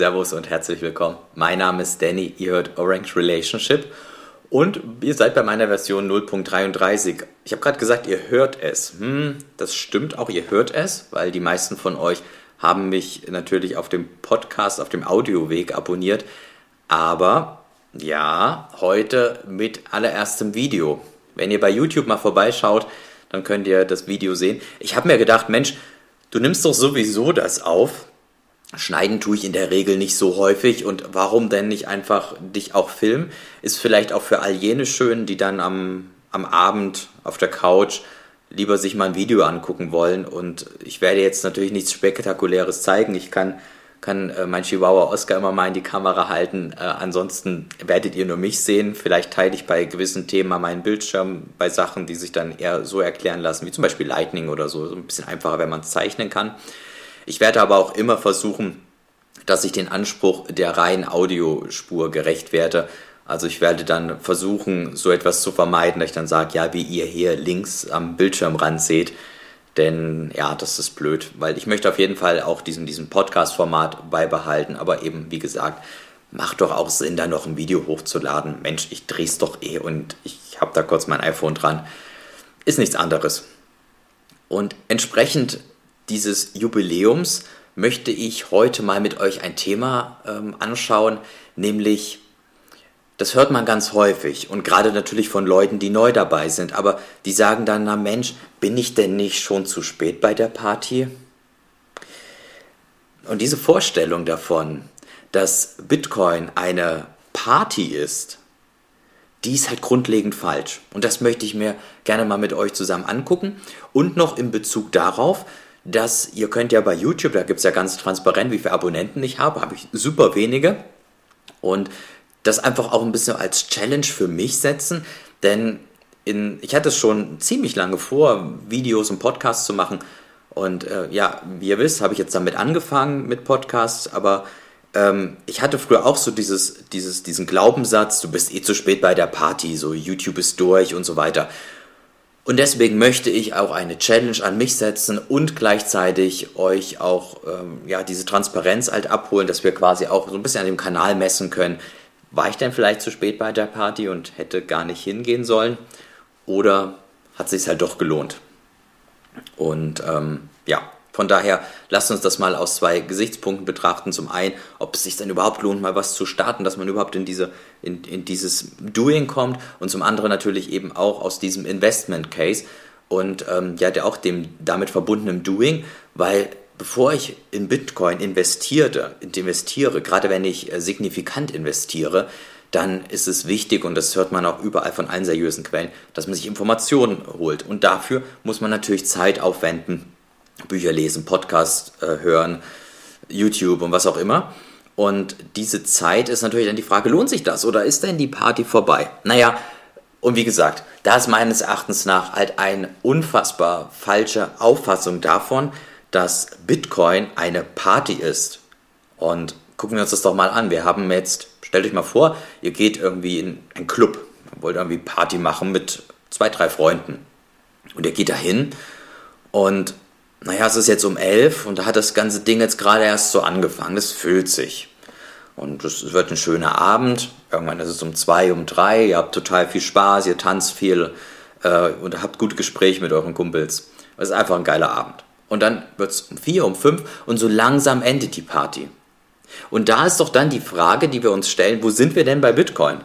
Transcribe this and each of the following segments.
Servus und herzlich willkommen. Mein Name ist Danny, ihr hört Orange Relationship und ihr seid bei meiner Version 0.33. Ich habe gerade gesagt, ihr hört es. Hm, das stimmt auch, ihr hört es, weil die meisten von euch haben mich natürlich auf dem Podcast, auf dem Audioweg abonniert. Aber ja, heute mit allererstem Video. Wenn ihr bei YouTube mal vorbeischaut, dann könnt ihr das Video sehen. Ich habe mir gedacht, Mensch, du nimmst doch sowieso das auf Schneiden tue ich in der Regel nicht so häufig und warum denn nicht einfach dich auch filmen? Ist vielleicht auch für all jene schön, die dann am, am Abend auf der Couch lieber sich mal ein Video angucken wollen und ich werde jetzt natürlich nichts Spektakuläres zeigen. Ich kann, kann äh, mein Chihuahua Oscar immer mal in die Kamera halten. Äh, ansonsten werdet ihr nur mich sehen. Vielleicht teile ich bei gewissen Themen mal meinen Bildschirm bei Sachen, die sich dann eher so erklären lassen, wie zum Beispiel Lightning oder so. So ein bisschen einfacher, wenn man es zeichnen kann. Ich werde aber auch immer versuchen, dass ich den Anspruch der reinen Audiospur gerecht werde. Also ich werde dann versuchen, so etwas zu vermeiden, dass ich dann sage, ja, wie ihr hier links am Bildschirmrand seht. Denn ja, das ist blöd, weil ich möchte auf jeden Fall auch diesen, diesen Podcast-Format beibehalten. Aber eben, wie gesagt, macht doch auch Sinn, da noch ein Video hochzuladen. Mensch, ich drehe es doch eh und ich habe da kurz mein iPhone dran. Ist nichts anderes. Und entsprechend dieses Jubiläums möchte ich heute mal mit euch ein Thema ähm, anschauen, nämlich, das hört man ganz häufig und gerade natürlich von Leuten, die neu dabei sind, aber die sagen dann, na Mensch, bin ich denn nicht schon zu spät bei der Party? Und diese Vorstellung davon, dass Bitcoin eine Party ist, die ist halt grundlegend falsch. Und das möchte ich mir gerne mal mit euch zusammen angucken. Und noch in Bezug darauf, dass ihr könnt ja bei YouTube, da gibt es ja ganz transparent, wie viele Abonnenten ich habe, habe ich super wenige. Und das einfach auch ein bisschen als Challenge für mich setzen, denn in, ich hatte es schon ziemlich lange vor, Videos und Podcasts zu machen. Und äh, ja, wie ihr wisst, habe ich jetzt damit angefangen mit Podcasts, aber ähm, ich hatte früher auch so dieses, dieses, diesen Glaubenssatz, du bist eh zu spät bei der Party, so YouTube ist durch und so weiter. Und deswegen möchte ich auch eine Challenge an mich setzen und gleichzeitig euch auch ähm, ja, diese Transparenz halt abholen, dass wir quasi auch so ein bisschen an dem Kanal messen können. War ich denn vielleicht zu spät bei der Party und hätte gar nicht hingehen sollen? Oder hat sich halt doch gelohnt? Und ähm, ja, von daher lasst uns das mal aus zwei Gesichtspunkten betrachten. Zum einen, ob es sich dann überhaupt lohnt, mal was zu starten, dass man überhaupt in, diese, in, in dieses Doing kommt. Und zum anderen natürlich eben auch aus diesem Investment Case und ähm, ja, der auch dem damit verbundenen Doing, weil bevor ich in Bitcoin investierte, investiere, gerade wenn ich äh, signifikant investiere, dann ist es wichtig, und das hört man auch überall von allen seriösen Quellen, dass man sich Informationen holt. Und dafür muss man natürlich Zeit aufwenden Bücher lesen, Podcast äh, hören, YouTube und was auch immer. Und diese Zeit ist natürlich dann die Frage, lohnt sich das oder ist denn die Party vorbei? Naja, und wie gesagt, da ist meines Erachtens nach halt eine unfassbar falsche Auffassung davon, dass Bitcoin eine Party ist. Und gucken wir uns das doch mal an. Wir haben jetzt, stellt euch mal vor, ihr geht irgendwie in einen Club, wollt irgendwie Party machen mit zwei, drei Freunden. Und ihr geht dahin und naja, es ist jetzt um elf und da hat das ganze Ding jetzt gerade erst so angefangen. Das füllt sich. Und es wird ein schöner Abend. Irgendwann ist es um zwei, um drei. Ihr habt total viel Spaß, ihr tanzt viel äh, und habt gute Gespräche mit euren Kumpels. Es ist einfach ein geiler Abend. Und dann wird es um vier, um fünf und so langsam endet die Party. Und da ist doch dann die Frage, die wir uns stellen, wo sind wir denn bei Bitcoin?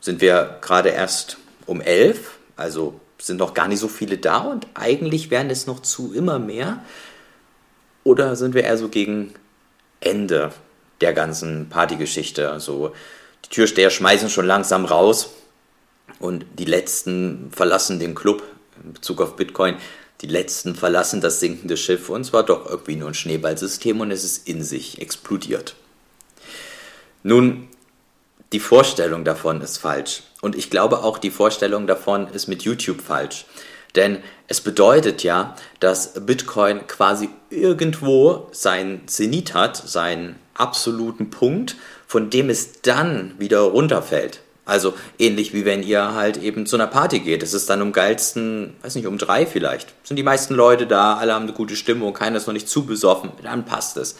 Sind wir gerade erst um elf, also sind noch gar nicht so viele da und eigentlich werden es noch zu immer mehr? Oder sind wir eher so gegen Ende der ganzen Partygeschichte? Also die Türsteher schmeißen schon langsam raus und die letzten verlassen den Club in Bezug auf Bitcoin. Die letzten verlassen das sinkende Schiff und zwar doch irgendwie nur ein Schneeballsystem und es ist in sich explodiert. Nun, die Vorstellung davon ist falsch. Und ich glaube auch, die Vorstellung davon ist mit YouTube falsch. Denn es bedeutet ja, dass Bitcoin quasi irgendwo sein Zenit hat, seinen absoluten Punkt, von dem es dann wieder runterfällt. Also ähnlich wie wenn ihr halt eben zu einer Party geht. Es ist dann um geilsten, weiß nicht, um drei vielleicht. Sind die meisten Leute da, alle haben eine gute Stimmung, keiner ist noch nicht zu besoffen, dann passt es.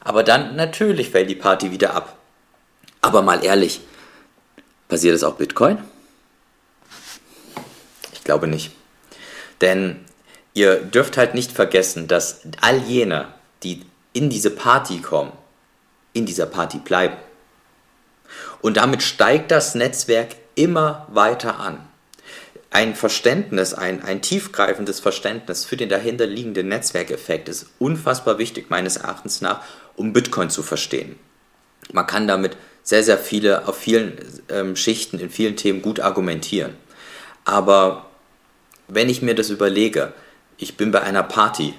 Aber dann natürlich fällt die Party wieder ab. Aber mal ehrlich, passiert es auch Bitcoin? Ich glaube nicht. Denn ihr dürft halt nicht vergessen, dass all jene, die in diese Party kommen, in dieser Party bleiben. Und damit steigt das Netzwerk immer weiter an. Ein Verständnis, ein, ein tiefgreifendes Verständnis für den dahinterliegenden Netzwerkeffekt ist unfassbar wichtig, meines Erachtens nach, um Bitcoin zu verstehen. Man kann damit sehr, sehr viele, auf vielen ähm, Schichten, in vielen Themen gut argumentieren. Aber wenn ich mir das überlege, ich bin bei einer Party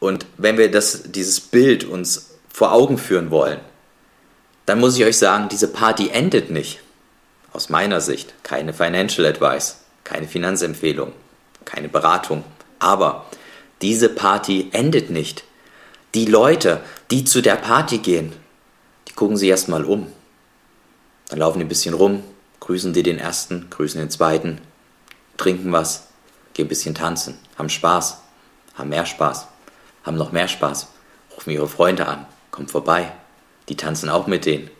und wenn wir das, dieses Bild uns vor Augen führen wollen, dann muss ich euch sagen, diese Party endet nicht. Aus meiner Sicht keine Financial Advice, keine Finanzempfehlung, keine Beratung. Aber diese Party endet nicht. Die Leute, die zu der Party gehen, gucken sich erstmal um. Dann laufen die ein bisschen rum, grüßen die den ersten, grüßen den zweiten, trinken was, gehen ein bisschen tanzen, haben Spaß, haben mehr Spaß, haben noch mehr Spaß, rufen ihre Freunde an, kommen vorbei, die tanzen auch mit denen.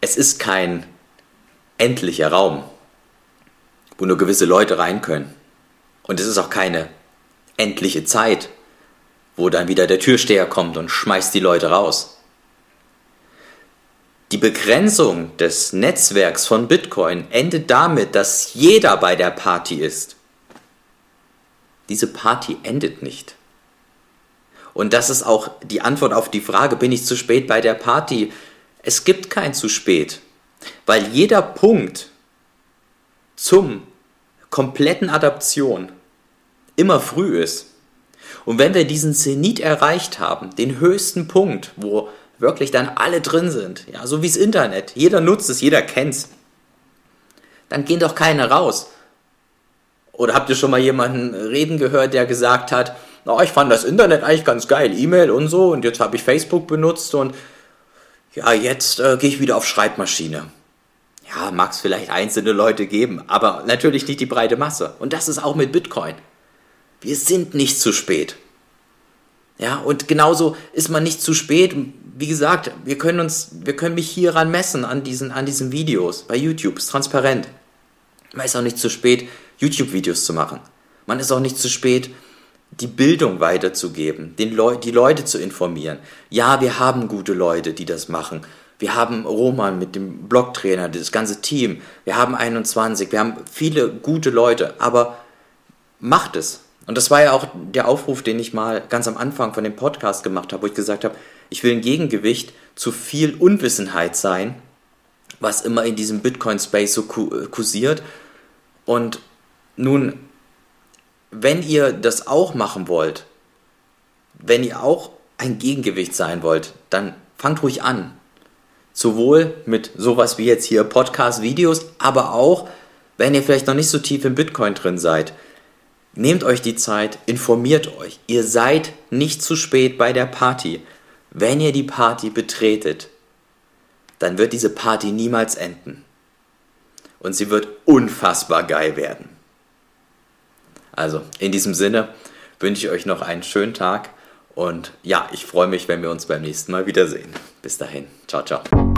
Es ist kein endlicher Raum, wo nur gewisse Leute rein können. Und es ist auch keine endliche Zeit, wo dann wieder der Türsteher kommt und schmeißt die Leute raus. Die Begrenzung des Netzwerks von Bitcoin endet damit, dass jeder bei der Party ist. Diese Party endet nicht. Und das ist auch die Antwort auf die Frage, bin ich zu spät bei der Party? Es gibt kein zu spät, weil jeder Punkt zum kompletten Adaption immer früh ist. Und wenn wir diesen Zenit erreicht haben, den höchsten Punkt, wo wirklich dann alle drin sind, ja, so wie das Internet, jeder nutzt es, jeder kennt es, dann gehen doch keine raus. Oder habt ihr schon mal jemanden reden gehört, der gesagt hat, na, ich fand das Internet eigentlich ganz geil, E-Mail und so, und jetzt habe ich Facebook benutzt und ja, jetzt äh, gehe ich wieder auf Schreibmaschine. Ja, mag es vielleicht einzelne Leute geben, aber natürlich nicht die breite Masse. Und das ist auch mit Bitcoin. Wir sind nicht zu spät. Ja, und genauso ist man nicht zu spät. Wie gesagt, wir können uns, wir können mich hieran messen an diesen, an diesen Videos bei YouTube. Ist transparent. Man ist auch nicht zu spät, YouTube-Videos zu machen. Man ist auch nicht zu spät, die Bildung weiterzugeben, den Leu die Leute zu informieren. Ja, wir haben gute Leute, die das machen. Wir haben Roman mit dem Blogtrainer, das ganze Team. Wir haben 21, wir haben viele gute Leute, aber macht es. Und das war ja auch der Aufruf, den ich mal ganz am Anfang von dem Podcast gemacht habe, wo ich gesagt habe, ich will ein Gegengewicht zu viel Unwissenheit sein, was immer in diesem Bitcoin-Space so kursiert. Und nun, wenn ihr das auch machen wollt, wenn ihr auch ein Gegengewicht sein wollt, dann fangt ruhig an. Sowohl mit sowas wie jetzt hier Podcast-Videos, aber auch, wenn ihr vielleicht noch nicht so tief im Bitcoin drin seid Nehmt euch die Zeit, informiert euch. Ihr seid nicht zu spät bei der Party. Wenn ihr die Party betretet, dann wird diese Party niemals enden. Und sie wird unfassbar geil werden. Also, in diesem Sinne wünsche ich euch noch einen schönen Tag und ja, ich freue mich, wenn wir uns beim nächsten Mal wiedersehen. Bis dahin. Ciao, ciao.